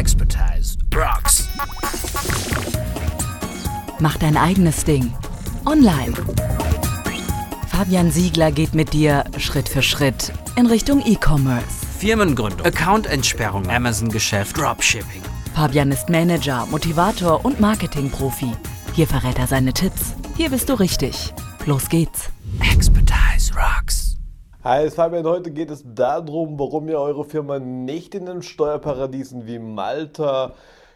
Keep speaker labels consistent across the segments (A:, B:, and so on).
A: Expertise rocks.
B: Mach dein eigenes Ding. Online. Fabian Siegler geht mit dir Schritt für Schritt in Richtung E-Commerce.
A: Firmengründung, Accountentsperrung, Amazon-Geschäft, Dropshipping.
B: Fabian ist Manager, Motivator und Marketingprofi. Hier verrät er seine Tipps. Hier bist du richtig. Los geht's.
A: Expertise.
C: Hi, es Fabian. Heute geht es darum, warum ihr eure Firma nicht in den Steuerparadiesen wie Malta,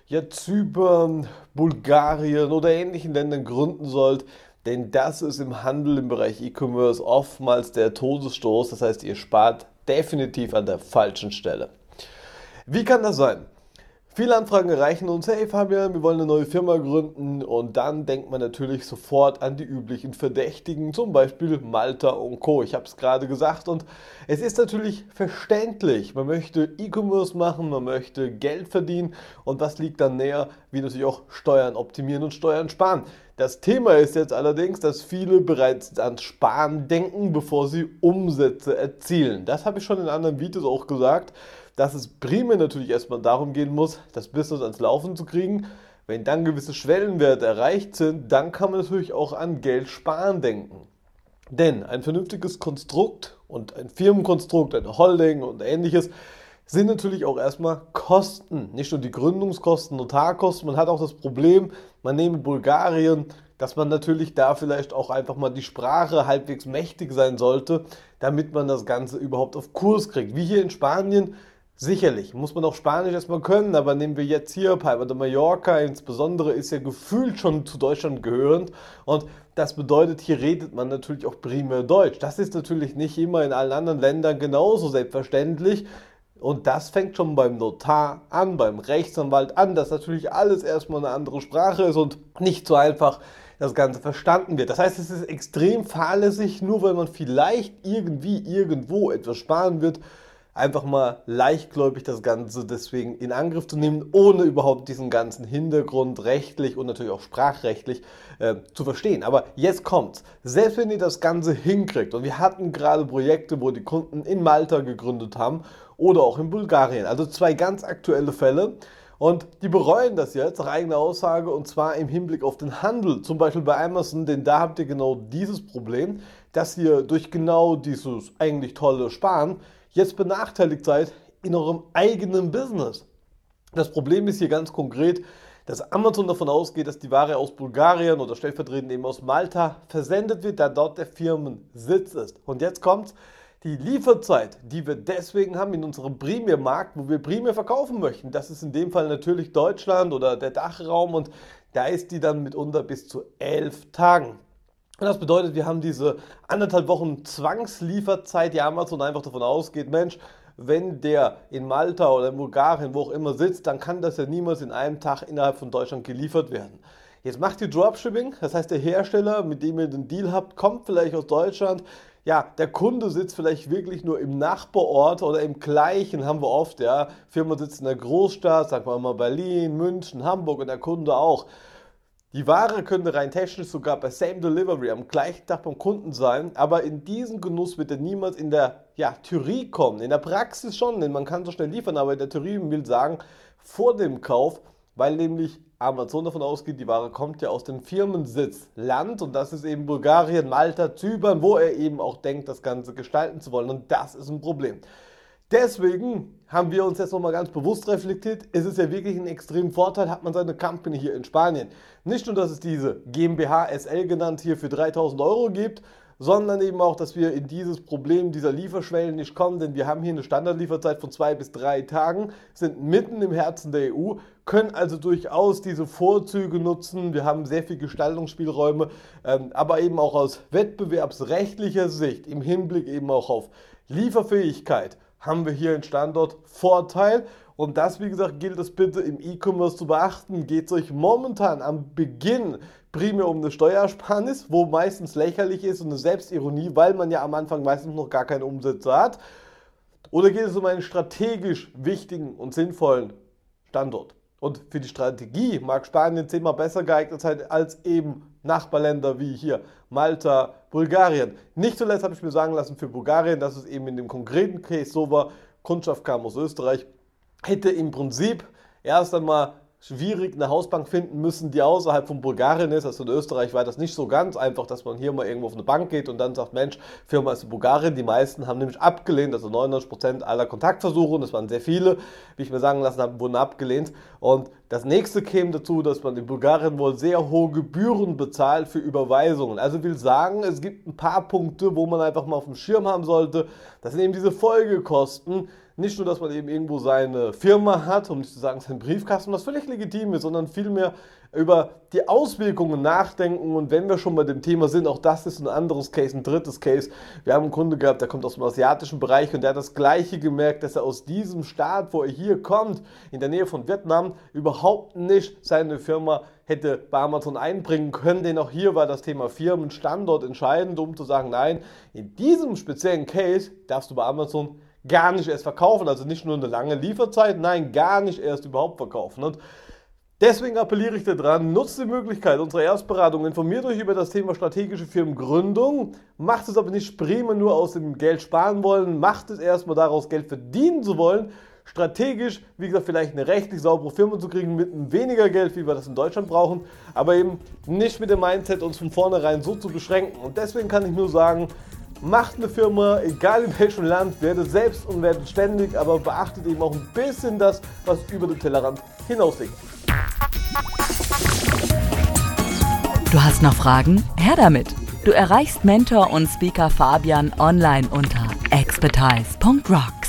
C: ja, Zypern, Bulgarien oder ähnlichen Ländern gründen sollt. Denn das ist im Handel im Bereich E-Commerce oftmals der Todesstoß. Das heißt, ihr spart definitiv an der falschen Stelle. Wie kann das sein? Viele Anfragen erreichen uns, hey Fabian, wir wollen eine neue Firma gründen und dann denkt man natürlich sofort an die üblichen Verdächtigen, zum Beispiel Malta und Co. Ich habe es gerade gesagt und es ist natürlich verständlich. Man möchte E-Commerce machen, man möchte Geld verdienen und was liegt dann näher, wie natürlich auch Steuern optimieren und Steuern sparen. Das Thema ist jetzt allerdings, dass viele bereits ans Sparen denken, bevor sie Umsätze erzielen. Das habe ich schon in anderen Videos auch gesagt dass es primär natürlich erstmal darum gehen muss, das Business ans Laufen zu kriegen. Wenn dann gewisse Schwellenwerte erreicht sind, dann kann man natürlich auch an Geld sparen denken. Denn ein vernünftiges Konstrukt und ein Firmenkonstrukt, eine Holding und ähnliches sind natürlich auch erstmal Kosten. Nicht nur die Gründungskosten, Notarkosten, man hat auch das Problem, man nehme Bulgarien, dass man natürlich da vielleicht auch einfach mal die Sprache halbwegs mächtig sein sollte, damit man das Ganze überhaupt auf Kurs kriegt. Wie hier in Spanien Sicherlich, muss man auch Spanisch erstmal können, aber nehmen wir jetzt hier Palma de Mallorca insbesondere, ist ja gefühlt schon zu Deutschland gehörend und das bedeutet, hier redet man natürlich auch primär Deutsch. Das ist natürlich nicht immer in allen anderen Ländern genauso selbstverständlich und das fängt schon beim Notar an, beim Rechtsanwalt an, dass natürlich alles erstmal eine andere Sprache ist und nicht so einfach das Ganze verstanden wird. Das heißt, es ist extrem fahrlässig, nur weil man vielleicht irgendwie irgendwo etwas sparen wird, einfach mal leichtgläubig das Ganze deswegen in Angriff zu nehmen, ohne überhaupt diesen ganzen Hintergrund rechtlich und natürlich auch sprachrechtlich äh, zu verstehen. Aber jetzt kommt's. Selbst wenn ihr das Ganze hinkriegt, und wir hatten gerade Projekte, wo die Kunden in Malta gegründet haben oder auch in Bulgarien, also zwei ganz aktuelle Fälle. Und die bereuen das jetzt nach eigener Aussage und zwar im Hinblick auf den Handel, zum Beispiel bei Amazon, denn da habt ihr genau dieses Problem, dass ihr durch genau dieses eigentlich tolle Sparen jetzt benachteiligt seid in eurem eigenen Business. Das Problem ist hier ganz konkret, dass Amazon davon ausgeht, dass die Ware aus Bulgarien oder stellvertretend eben aus Malta versendet wird, da dort der Firmensitz ist. Und jetzt kommt die Lieferzeit, die wir deswegen haben in unserem Primärmarkt, wo wir primär verkaufen möchten. Das ist in dem Fall natürlich Deutschland oder der Dachraum und da ist die dann mitunter bis zu elf Tagen. Und das bedeutet, wir haben diese anderthalb Wochen Zwangslieferzeit, die Amazon einfach davon ausgeht, Mensch, wenn der in Malta oder in Bulgarien, wo auch immer sitzt, dann kann das ja niemals in einem Tag innerhalb von Deutschland geliefert werden. Jetzt macht ihr Dropshipping, das heißt der Hersteller, mit dem ihr den Deal habt, kommt vielleicht aus Deutschland. Ja, der Kunde sitzt vielleicht wirklich nur im Nachbarort oder im gleichen, haben wir oft, ja. Firma sitzt in der Großstadt, sagen wir mal Berlin, München, Hamburg und der Kunde auch. Die Ware könnte rein technisch sogar bei Same Delivery am gleichen Tag beim Kunden sein, aber in diesen Genuss wird er niemals in der ja, Theorie kommen. In der Praxis schon, denn man kann so schnell liefern, aber in der Theorie will sagen, vor dem Kauf, weil nämlich Amazon davon ausgeht, die Ware kommt ja aus dem Firmensitz Land und das ist eben Bulgarien, Malta, Zypern, wo er eben auch denkt, das Ganze gestalten zu wollen und das ist ein Problem. Deswegen haben wir uns jetzt nochmal ganz bewusst reflektiert. Es ist ja wirklich ein extremen Vorteil, hat man seine Company hier in Spanien. Nicht nur, dass es diese GmbH SL genannt hier für 3000 Euro gibt, sondern eben auch, dass wir in dieses Problem dieser Lieferschwellen nicht kommen, denn wir haben hier eine Standardlieferzeit von zwei bis drei Tagen, sind mitten im Herzen der EU, können also durchaus diese Vorzüge nutzen. Wir haben sehr viel Gestaltungsspielräume, ähm, aber eben auch aus wettbewerbsrechtlicher Sicht im Hinblick eben auch auf Lieferfähigkeit haben wir hier einen Standortvorteil. Und das, wie gesagt, gilt es bitte im E-Commerce zu beachten. Geht es euch momentan am Beginn primär um eine Steuersparnis, wo meistens lächerlich ist und eine Selbstironie, weil man ja am Anfang meistens noch gar keine Umsätze hat? Oder geht es um einen strategisch wichtigen und sinnvollen Standort? Und für die Strategie mag Spanien zehnmal besser geeignet sein als eben Nachbarländer wie hier Malta, Bulgarien. Nicht zuletzt habe ich mir sagen lassen für Bulgarien, dass es eben in dem konkreten Case so war, Kundschaft kam aus Österreich, hätte im Prinzip erst einmal schwierig eine Hausbank finden müssen, die außerhalb von Bulgarien ist. Also in Österreich war das nicht so ganz einfach, dass man hier mal irgendwo auf eine Bank geht und dann sagt, Mensch, Firma ist in Bulgarien. Die meisten haben nämlich abgelehnt, also 99% aller Kontaktversuche, und das waren sehr viele, wie ich mir sagen lassen habe, wurden abgelehnt. Und das nächste käme dazu, dass man in Bulgarien wohl sehr hohe Gebühren bezahlt für Überweisungen. Also will sagen, es gibt ein paar Punkte, wo man einfach mal auf dem Schirm haben sollte. Das sind eben diese Folgekosten, nicht nur, dass man eben irgendwo seine Firma hat, um nicht zu sagen seinen Briefkasten, was völlig legitim ist, sondern vielmehr über die Auswirkungen nachdenken. Und wenn wir schon bei dem Thema sind, auch das ist ein anderes Case, ein drittes Case. Wir haben einen Kunde gehabt, der kommt aus dem asiatischen Bereich und der hat das Gleiche gemerkt, dass er aus diesem Staat, wo er hier kommt, in der Nähe von Vietnam, überhaupt nicht seine Firma hätte bei Amazon einbringen können, denn auch hier war das Thema Firmenstandort entscheidend, um zu sagen, nein, in diesem speziellen Case darfst du bei Amazon gar nicht erst verkaufen. Also nicht nur eine lange Lieferzeit, nein, gar nicht erst überhaupt verkaufen. Und deswegen appelliere ich daran, nutzt die Möglichkeit unserer Erstberatung, informiert euch über das Thema strategische Firmengründung, macht es aber nicht prima nur aus dem Geld sparen wollen, macht es erstmal daraus Geld verdienen zu wollen, strategisch, wie gesagt, vielleicht eine rechtlich saubere Firma zu kriegen mit weniger Geld, wie wir das in Deutschland brauchen, aber eben nicht mit dem Mindset, uns von vornherein so zu beschränken. Und deswegen kann ich nur sagen, Macht eine Firma, egal in welchem Land, werdet selbst und werdet ständig, aber beachtet eben auch ein bisschen das, was über den Tellerrand hinausliegt.
B: Du hast noch Fragen? Her damit! Du erreichst Mentor und Speaker Fabian online unter expertise.rock.